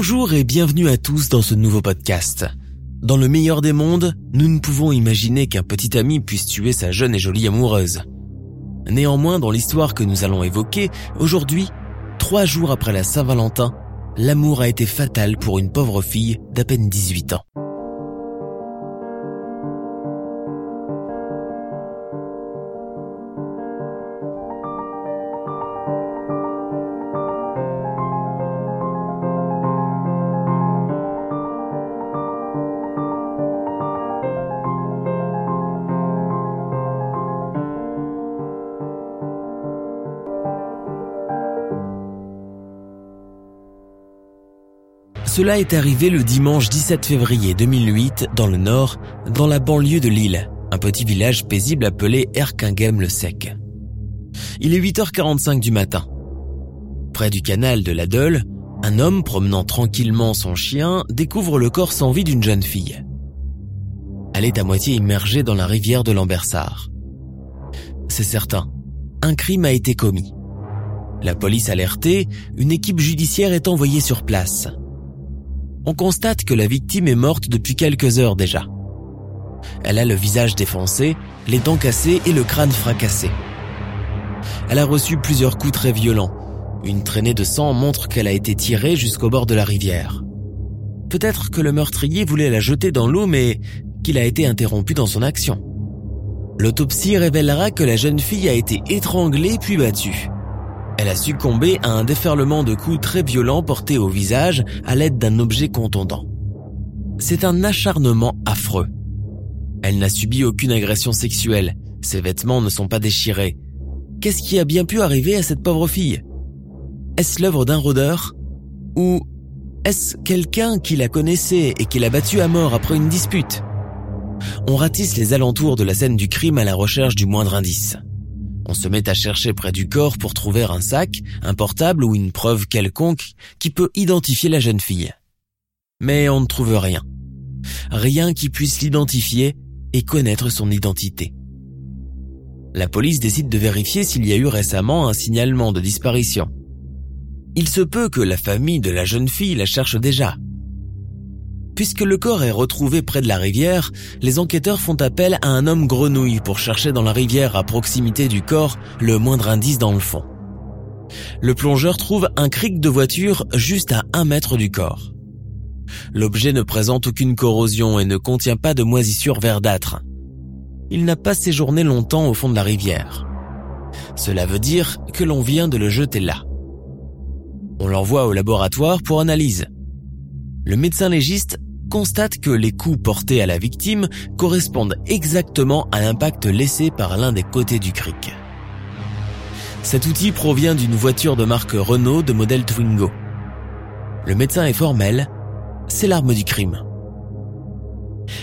Bonjour et bienvenue à tous dans ce nouveau podcast. Dans le meilleur des mondes, nous ne pouvons imaginer qu'un petit ami puisse tuer sa jeune et jolie amoureuse. Néanmoins, dans l'histoire que nous allons évoquer, aujourd'hui, trois jours après la Saint-Valentin, l'amour a été fatal pour une pauvre fille d'à peine 18 ans. Cela est arrivé le dimanche 17 février 2008 dans le nord, dans la banlieue de Lille, un petit village paisible appelé Erquinghem-le-Sec. Il est 8h45 du matin. Près du canal de la Deule, un homme promenant tranquillement son chien découvre le corps sans vie d'une jeune fille. Elle est à moitié immergée dans la rivière de Lambersart. C'est certain, un crime a été commis. La police alertée, une équipe judiciaire est envoyée sur place on constate que la victime est morte depuis quelques heures déjà. Elle a le visage défoncé, les dents cassées et le crâne fracassé. Elle a reçu plusieurs coups très violents. Une traînée de sang montre qu'elle a été tirée jusqu'au bord de la rivière. Peut-être que le meurtrier voulait la jeter dans l'eau mais qu'il a été interrompu dans son action. L'autopsie révélera que la jeune fille a été étranglée puis battue. Elle a succombé à un déferlement de coups très violents portés au visage à l'aide d'un objet contondant. C'est un acharnement affreux. Elle n'a subi aucune agression sexuelle, ses vêtements ne sont pas déchirés. Qu'est-ce qui a bien pu arriver à cette pauvre fille? Est-ce l'œuvre d'un rôdeur? Ou est-ce quelqu'un qui la connaissait et qui l'a battue à mort après une dispute? On ratisse les alentours de la scène du crime à la recherche du moindre indice. On se met à chercher près du corps pour trouver un sac, un portable ou une preuve quelconque qui peut identifier la jeune fille. Mais on ne trouve rien. Rien qui puisse l'identifier et connaître son identité. La police décide de vérifier s'il y a eu récemment un signalement de disparition. Il se peut que la famille de la jeune fille la cherche déjà. Puisque le corps est retrouvé près de la rivière, les enquêteurs font appel à un homme grenouille pour chercher dans la rivière à proximité du corps le moindre indice dans le fond. Le plongeur trouve un cric de voiture juste à un mètre du corps. L'objet ne présente aucune corrosion et ne contient pas de moisissure verdâtre. Il n'a pas séjourné longtemps au fond de la rivière. Cela veut dire que l'on vient de le jeter là. On l'envoie au laboratoire pour analyse. Le médecin légiste constate que les coups portés à la victime correspondent exactement à l'impact laissé par l'un des côtés du cric. Cet outil provient d'une voiture de marque Renault de modèle Twingo. Le médecin est formel, c'est l'arme du crime.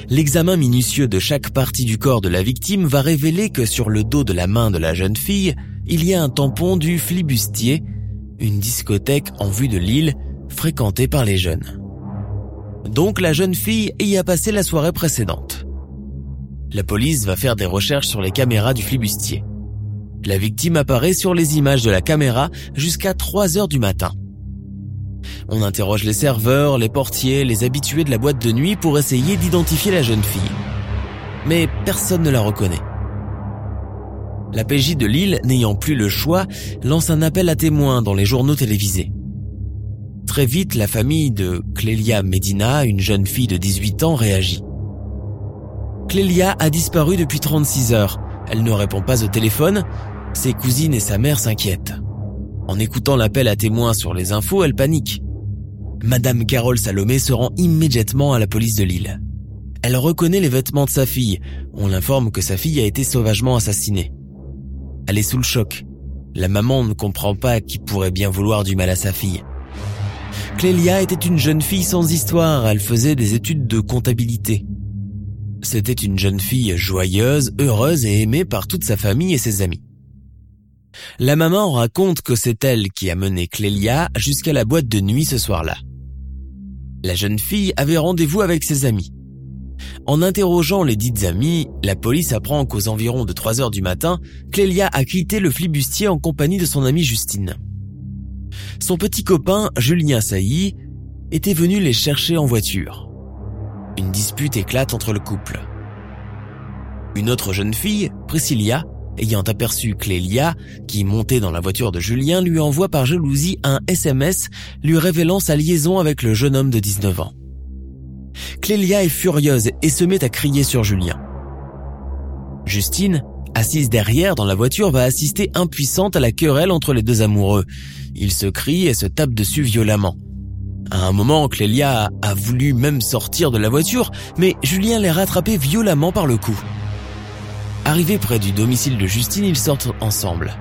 L'examen minutieux de chaque partie du corps de la victime va révéler que sur le dos de la main de la jeune fille, il y a un tampon du flibustier, une discothèque en vue de l'île fréquentée par les jeunes. Donc la jeune fille y a passé la soirée précédente. La police va faire des recherches sur les caméras du flibustier. La victime apparaît sur les images de la caméra jusqu'à 3 heures du matin. On interroge les serveurs, les portiers, les habitués de la boîte de nuit pour essayer d'identifier la jeune fille. Mais personne ne la reconnaît. La PJ de Lille, n'ayant plus le choix, lance un appel à témoins dans les journaux télévisés. Très vite, la famille de Clélia Medina, une jeune fille de 18 ans, réagit. Clélia a disparu depuis 36 heures. Elle ne répond pas au téléphone. Ses cousines et sa mère s'inquiètent. En écoutant l'appel à témoins sur les infos, elle panique. Madame Carole Salomé se rend immédiatement à la police de Lille. Elle reconnaît les vêtements de sa fille. On l'informe que sa fille a été sauvagement assassinée. Elle est sous le choc. La maman ne comprend pas qui pourrait bien vouloir du mal à sa fille. Clélia était une jeune fille sans histoire, elle faisait des études de comptabilité. C'était une jeune fille joyeuse, heureuse et aimée par toute sa famille et ses amis. La maman raconte que c'est elle qui a mené Clélia jusqu'à la boîte de nuit ce soir-là. La jeune fille avait rendez-vous avec ses amis. En interrogeant les dites amies, la police apprend qu'aux environs de 3 heures du matin, Clélia a quitté le flibustier en compagnie de son amie Justine. Son petit copain, Julien Sailly, était venu les chercher en voiture. Une dispute éclate entre le couple. Une autre jeune fille, Priscilla, ayant aperçu Clélia, qui montait dans la voiture de Julien, lui envoie par jalousie un SMS lui révélant sa liaison avec le jeune homme de 19 ans. Clélia est furieuse et se met à crier sur Julien. Justine, assise derrière dans la voiture, va assister impuissante à la querelle entre les deux amoureux. Ils se crient et se tapent dessus violemment. À un moment, Clélia a voulu même sortir de la voiture, mais Julien l'est rattrapé violemment par le cou. Arrivé près du domicile de Justine, ils sortent ensemble.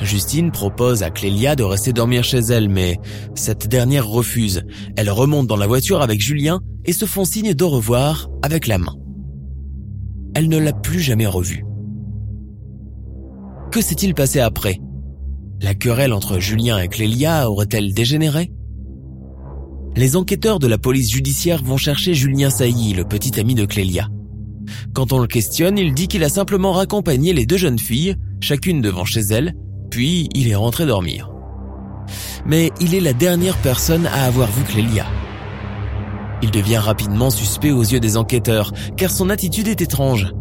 Justine propose à Clélia de rester dormir chez elle, mais cette dernière refuse. Elle remonte dans la voiture avec Julien et se font signe d'au revoir avec la main. Elle ne l'a plus jamais revu. Que s'est-il passé après? La querelle entre Julien et Clélia aurait-elle dégénéré? Les enquêteurs de la police judiciaire vont chercher Julien Sailly, le petit ami de Clélia. Quand on le questionne, il dit qu'il a simplement raccompagné les deux jeunes filles, chacune devant chez elle, puis il est rentré dormir. Mais il est la dernière personne à avoir vu Clélia. Il devient rapidement suspect aux yeux des enquêteurs, car son attitude est étrange.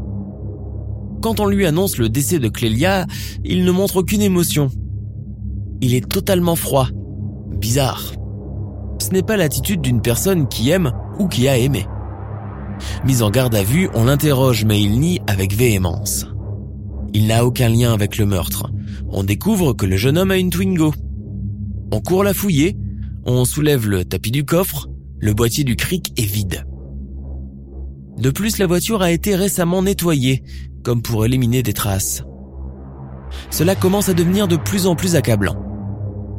Quand on lui annonce le décès de Clélia, il ne montre aucune émotion. Il est totalement froid, bizarre. Ce n'est pas l'attitude d'une personne qui aime ou qui a aimé. Mis en garde à vue, on l'interroge mais il nie avec véhémence. Il n'a aucun lien avec le meurtre. On découvre que le jeune homme a une Twingo. On court la fouiller, on soulève le tapis du coffre, le boîtier du cric est vide. De plus, la voiture a été récemment nettoyée, comme pour éliminer des traces. Cela commence à devenir de plus en plus accablant.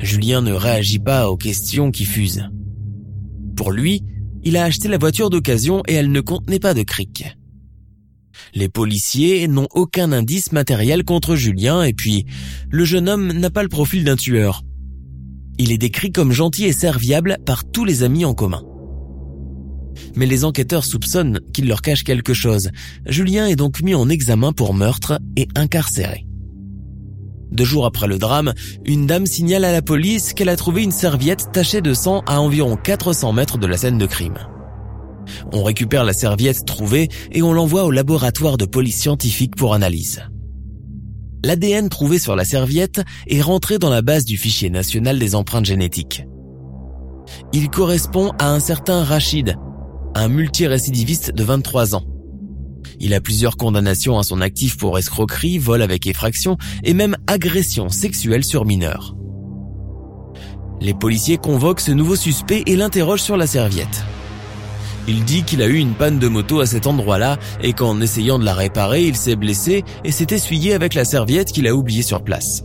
Julien ne réagit pas aux questions qui fusent. Pour lui, il a acheté la voiture d'occasion et elle ne contenait pas de cric. Les policiers n'ont aucun indice matériel contre Julien et puis le jeune homme n'a pas le profil d'un tueur. Il est décrit comme gentil et serviable par tous les amis en commun. Mais les enquêteurs soupçonnent qu'il leur cache quelque chose. Julien est donc mis en examen pour meurtre et incarcéré. Deux jours après le drame, une dame signale à la police qu'elle a trouvé une serviette tachée de sang à environ 400 mètres de la scène de crime. On récupère la serviette trouvée et on l'envoie au laboratoire de police scientifique pour analyse. L'ADN trouvé sur la serviette est rentré dans la base du fichier national des empreintes génétiques. Il correspond à un certain Rachid, un multirécidiviste de 23 ans. Il a plusieurs condamnations à son actif pour escroquerie, vol avec effraction et même agression sexuelle sur mineurs. Les policiers convoquent ce nouveau suspect et l'interrogent sur la serviette. Il dit qu'il a eu une panne de moto à cet endroit-là et qu'en essayant de la réparer, il s'est blessé et s'est essuyé avec la serviette qu'il a oubliée sur place.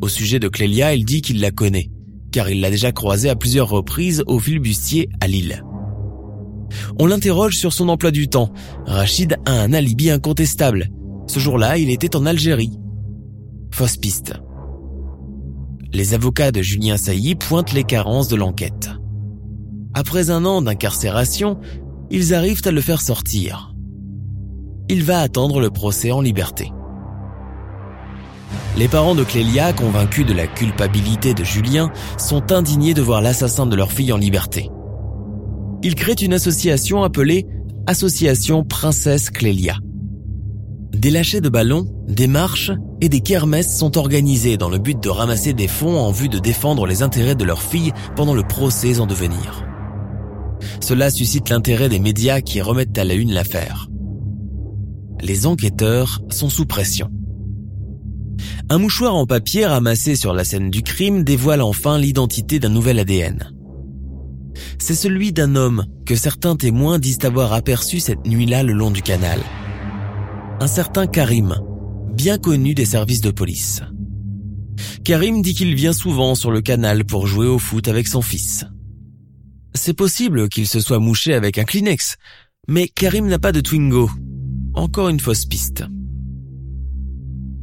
Au sujet de Clélia, il dit qu'il la connaît, car il l'a déjà croisée à plusieurs reprises au filibustier à Lille. On l'interroge sur son emploi du temps. Rachid a un alibi incontestable. Ce jour-là, il était en Algérie. Fausse piste. Les avocats de Julien Sailly pointent les carences de l'enquête. Après un an d'incarcération, ils arrivent à le faire sortir. Il va attendre le procès en liberté. Les parents de Clélia, convaincus de la culpabilité de Julien, sont indignés de voir l'assassin de leur fille en liberté il crée une association appelée Association Princesse Clélia. Des lâchers de ballons, des marches et des kermesses sont organisés dans le but de ramasser des fonds en vue de défendre les intérêts de leur fille pendant le procès en devenir. Cela suscite l'intérêt des médias qui remettent à la une l'affaire. Les enquêteurs sont sous pression. Un mouchoir en papier ramassé sur la scène du crime dévoile enfin l'identité d'un nouvel ADN. C'est celui d'un homme que certains témoins disent avoir aperçu cette nuit-là le long du canal. Un certain Karim, bien connu des services de police. Karim dit qu'il vient souvent sur le canal pour jouer au foot avec son fils. C'est possible qu'il se soit mouché avec un Kleenex, mais Karim n'a pas de Twingo. Encore une fausse piste.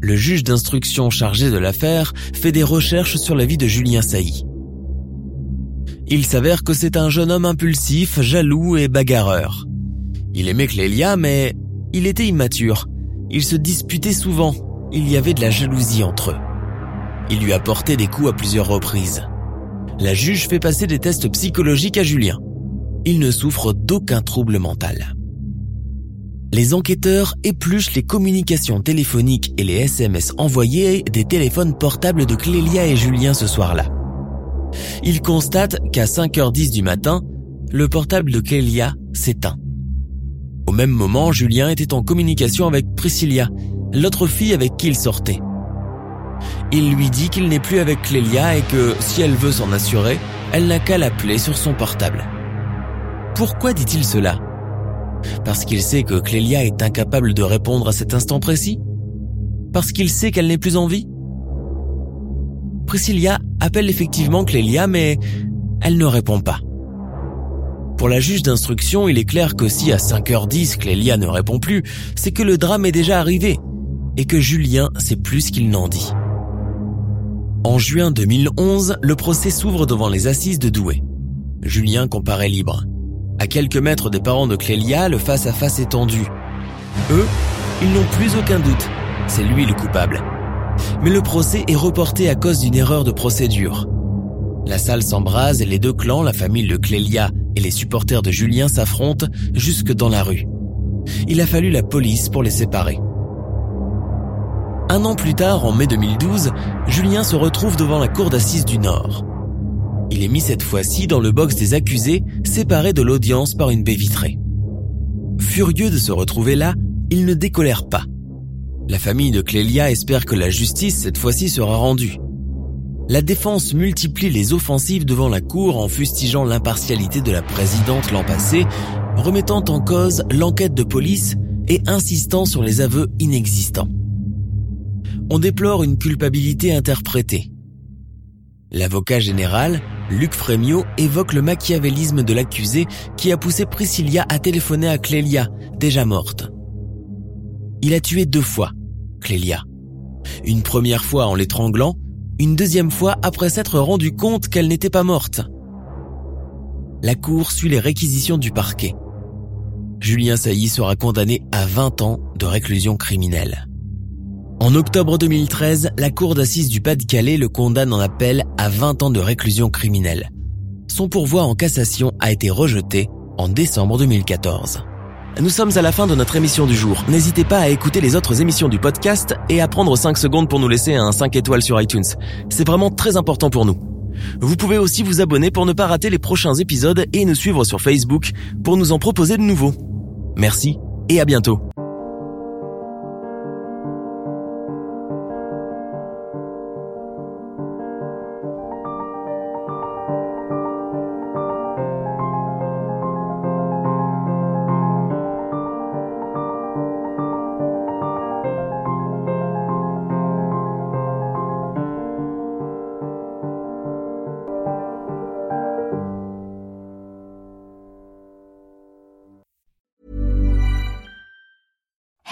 Le juge d'instruction chargé de l'affaire fait des recherches sur la vie de Julien Sailly. Il s'avère que c'est un jeune homme impulsif, jaloux et bagarreur. Il aimait Clélia, mais il était immature. Ils se disputaient souvent. Il y avait de la jalousie entre eux. Il lui a porté des coups à plusieurs reprises. La juge fait passer des tests psychologiques à Julien. Il ne souffre d'aucun trouble mental. Les enquêteurs épluchent les communications téléphoniques et les SMS envoyés des téléphones portables de Clélia et Julien ce soir-là. Ils constatent qu'à 5h10 du matin, le portable de Clélia s'éteint. Au même moment, Julien était en communication avec Priscilla, l'autre fille avec qui il sortait. Il lui dit qu'il n'est plus avec Clélia et que, si elle veut s'en assurer, elle n'a qu'à l'appeler sur son portable. Pourquoi dit-il cela? Parce qu'il sait que Clélia est incapable de répondre à cet instant précis? Parce qu'il sait qu'elle n'est plus en vie? Priscilla appelle effectivement Clélia, mais elle ne répond pas. Pour la juge d'instruction, il est clair que si à 5h10 Clélia ne répond plus, c'est que le drame est déjà arrivé et que Julien sait plus qu'il n'en dit. En juin 2011, le procès s'ouvre devant les assises de Douai. Julien comparaît libre. À quelques mètres des parents de Clélia, le face-à-face est tendu. Eux, ils n'ont plus aucun doute. C'est lui le coupable. Mais le procès est reporté à cause d'une erreur de procédure. La salle s'embrase et les deux clans, la famille de Clélia et les supporters de Julien s'affrontent jusque dans la rue. Il a fallu la police pour les séparer. Un an plus tard, en mai 2012, Julien se retrouve devant la cour d'assises du Nord. Il est mis cette fois-ci dans le box des accusés, séparé de l'audience par une baie vitrée. Furieux de se retrouver là, il ne décolère pas. La famille de Clélia espère que la justice cette fois-ci sera rendue. La défense multiplie les offensives devant la cour en fustigeant l'impartialité de la présidente l'an passé, remettant en cause l'enquête de police et insistant sur les aveux inexistants on déplore une culpabilité interprétée. L'avocat général, Luc Frémiot, évoque le machiavélisme de l'accusé qui a poussé Priscilla à téléphoner à Clélia, déjà morte. Il a tué deux fois, Clélia. Une première fois en l'étranglant, une deuxième fois après s'être rendu compte qu'elle n'était pas morte. La cour suit les réquisitions du parquet. Julien Sailly sera condamné à 20 ans de réclusion criminelle. En octobre 2013, la cour d'assises du Pas-de-Calais le condamne en appel à 20 ans de réclusion criminelle. Son pourvoi en cassation a été rejeté en décembre 2014. Nous sommes à la fin de notre émission du jour. N'hésitez pas à écouter les autres émissions du podcast et à prendre 5 secondes pour nous laisser un 5 étoiles sur iTunes. C'est vraiment très important pour nous. Vous pouvez aussi vous abonner pour ne pas rater les prochains épisodes et nous suivre sur Facebook pour nous en proposer de nouveaux. Merci et à bientôt.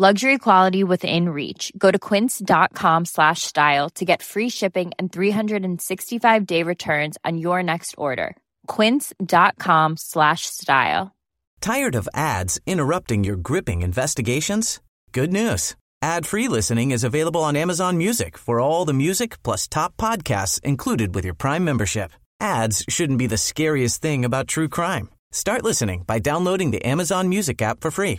Luxury quality within reach. Go to quince.com slash style to get free shipping and 365 day returns on your next order. Quince.com slash style. Tired of ads interrupting your gripping investigations? Good news. Ad-free listening is available on Amazon Music for all the music plus top podcasts included with your Prime membership. Ads shouldn't be the scariest thing about true crime. Start listening by downloading the Amazon Music app for free